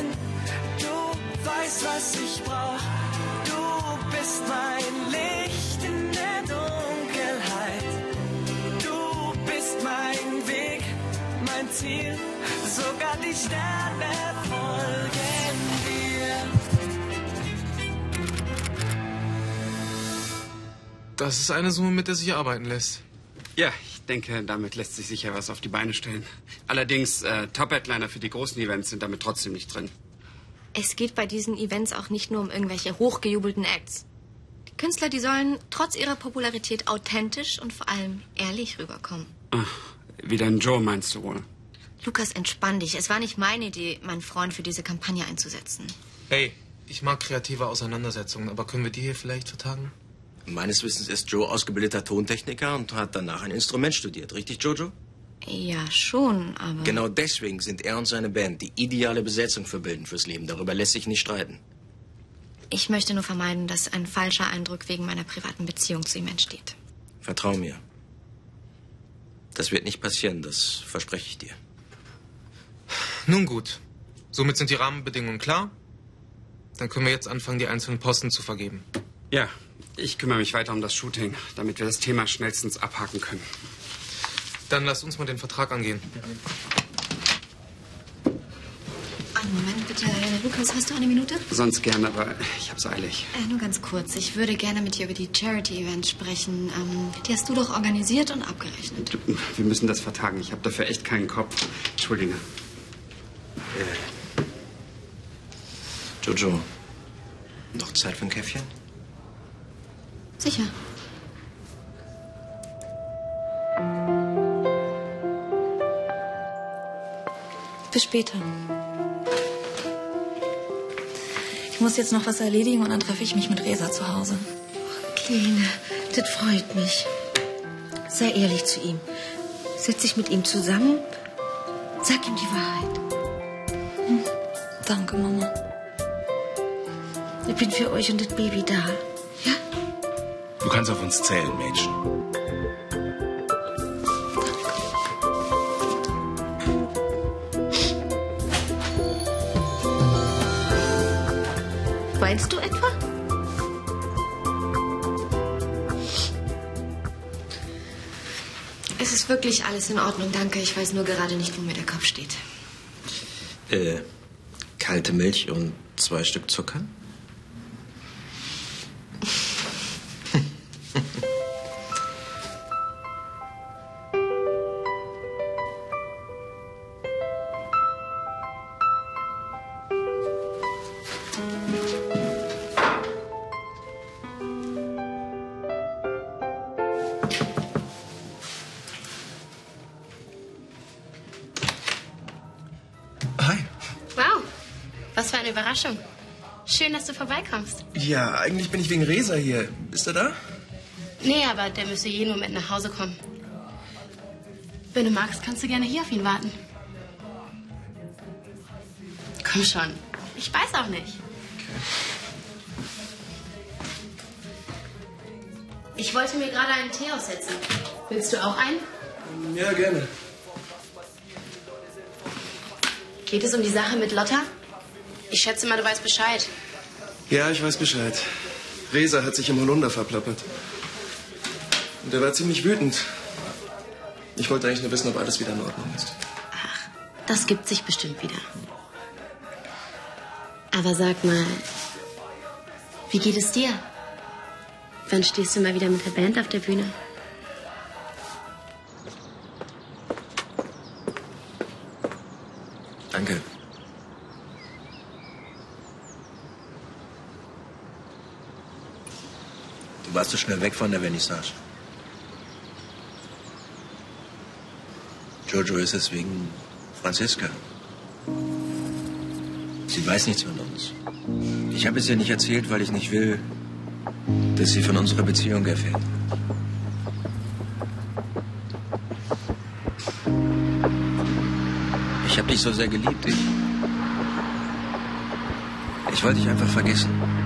bin. Du weißt, was ich brauch. Du bist mein Licht in der Dunkelheit. Du bist mein Weg, mein Ziel. Sogar die Sterne folgen dir. Das ist eine Summe, mit der sich arbeiten lässt. Ja, ich denke, damit lässt sich sicher was auf die Beine stellen. Allerdings, äh, Top-Headliner für die großen Events sind damit trotzdem nicht drin. Es geht bei diesen Events auch nicht nur um irgendwelche hochgejubelten Acts. Die Künstler, die sollen trotz ihrer Popularität authentisch und vor allem ehrlich rüberkommen. Ach, wie dein Joe meinst du wohl? Lukas, entspann dich. Es war nicht meine Idee, meinen Freund für diese Kampagne einzusetzen. Hey, ich mag kreative Auseinandersetzungen, aber können wir die hier vielleicht vertagen? Meines Wissens ist Joe ausgebildeter Tontechniker und hat danach ein Instrument studiert. Richtig, Jojo? Ja, schon, aber. Genau deswegen sind er und seine Band die ideale Besetzung für Bilden fürs Leben. Darüber lässt sich nicht streiten. Ich möchte nur vermeiden, dass ein falscher Eindruck wegen meiner privaten Beziehung zu ihm entsteht. Vertrau mir. Das wird nicht passieren, das verspreche ich dir. Nun gut. Somit sind die Rahmenbedingungen klar. Dann können wir jetzt anfangen, die einzelnen Posten zu vergeben. Ja, ich kümmere mich weiter um das Shooting, damit wir das Thema schnellstens abhaken können. Dann lass uns mal den Vertrag angehen. Einen Moment bitte. Lukas, hast du eine Minute? Sonst gern, aber ich hab's eilig. Äh, nur ganz kurz. Ich würde gerne mit dir über die Charity-Events sprechen. Ähm, die hast du doch organisiert und abgerechnet. Du, wir müssen das vertagen. Ich habe dafür echt keinen Kopf. Entschuldige. Äh. Jojo, noch Zeit für ein Käffchen? Sicher. Bis später. Ich muss jetzt noch was erledigen und dann treffe ich mich mit Resa zu Hause. Kleine, das freut mich. Sei ehrlich zu ihm. Setz dich mit ihm zusammen. Sag ihm die Wahrheit. Danke, Mama. Ich bin für euch und das Baby da. Du kannst auf uns zählen, Mädchen. Weinst du etwa? Es ist wirklich alles in Ordnung, danke. Ich weiß nur gerade nicht, wo mir der Kopf steht. Äh, kalte Milch und zwei Stück Zucker? Was für eine Überraschung. Schön, dass du vorbeikommst. Ja, eigentlich bin ich wegen Resa hier. Ist er da? Nee, aber der müsste jeden Moment nach Hause kommen. Wenn du magst, kannst du gerne hier auf ihn warten. Komm schon. Ich weiß auch nicht. Ich wollte mir gerade einen Tee aussetzen. Willst du auch einen? Ja, gerne. Geht es um die Sache mit Lotta? Ich schätze mal, du weißt Bescheid. Ja, ich weiß Bescheid. Resa hat sich im Holunder verplappert. Und er war ziemlich wütend. Ich wollte eigentlich nur wissen, ob alles wieder in Ordnung ist. Das gibt sich bestimmt wieder. Aber sag mal, wie geht es dir? Wann stehst du mal wieder mit der Band auf der Bühne? Danke. Warst so schnell weg von der Vernissage. Jojo ist es wegen Franziska. Sie weiß nichts von uns. Ich habe es ihr nicht erzählt, weil ich nicht will, dass sie von unserer Beziehung erfährt. Ich habe dich so sehr geliebt. Ich, ich wollte dich einfach vergessen.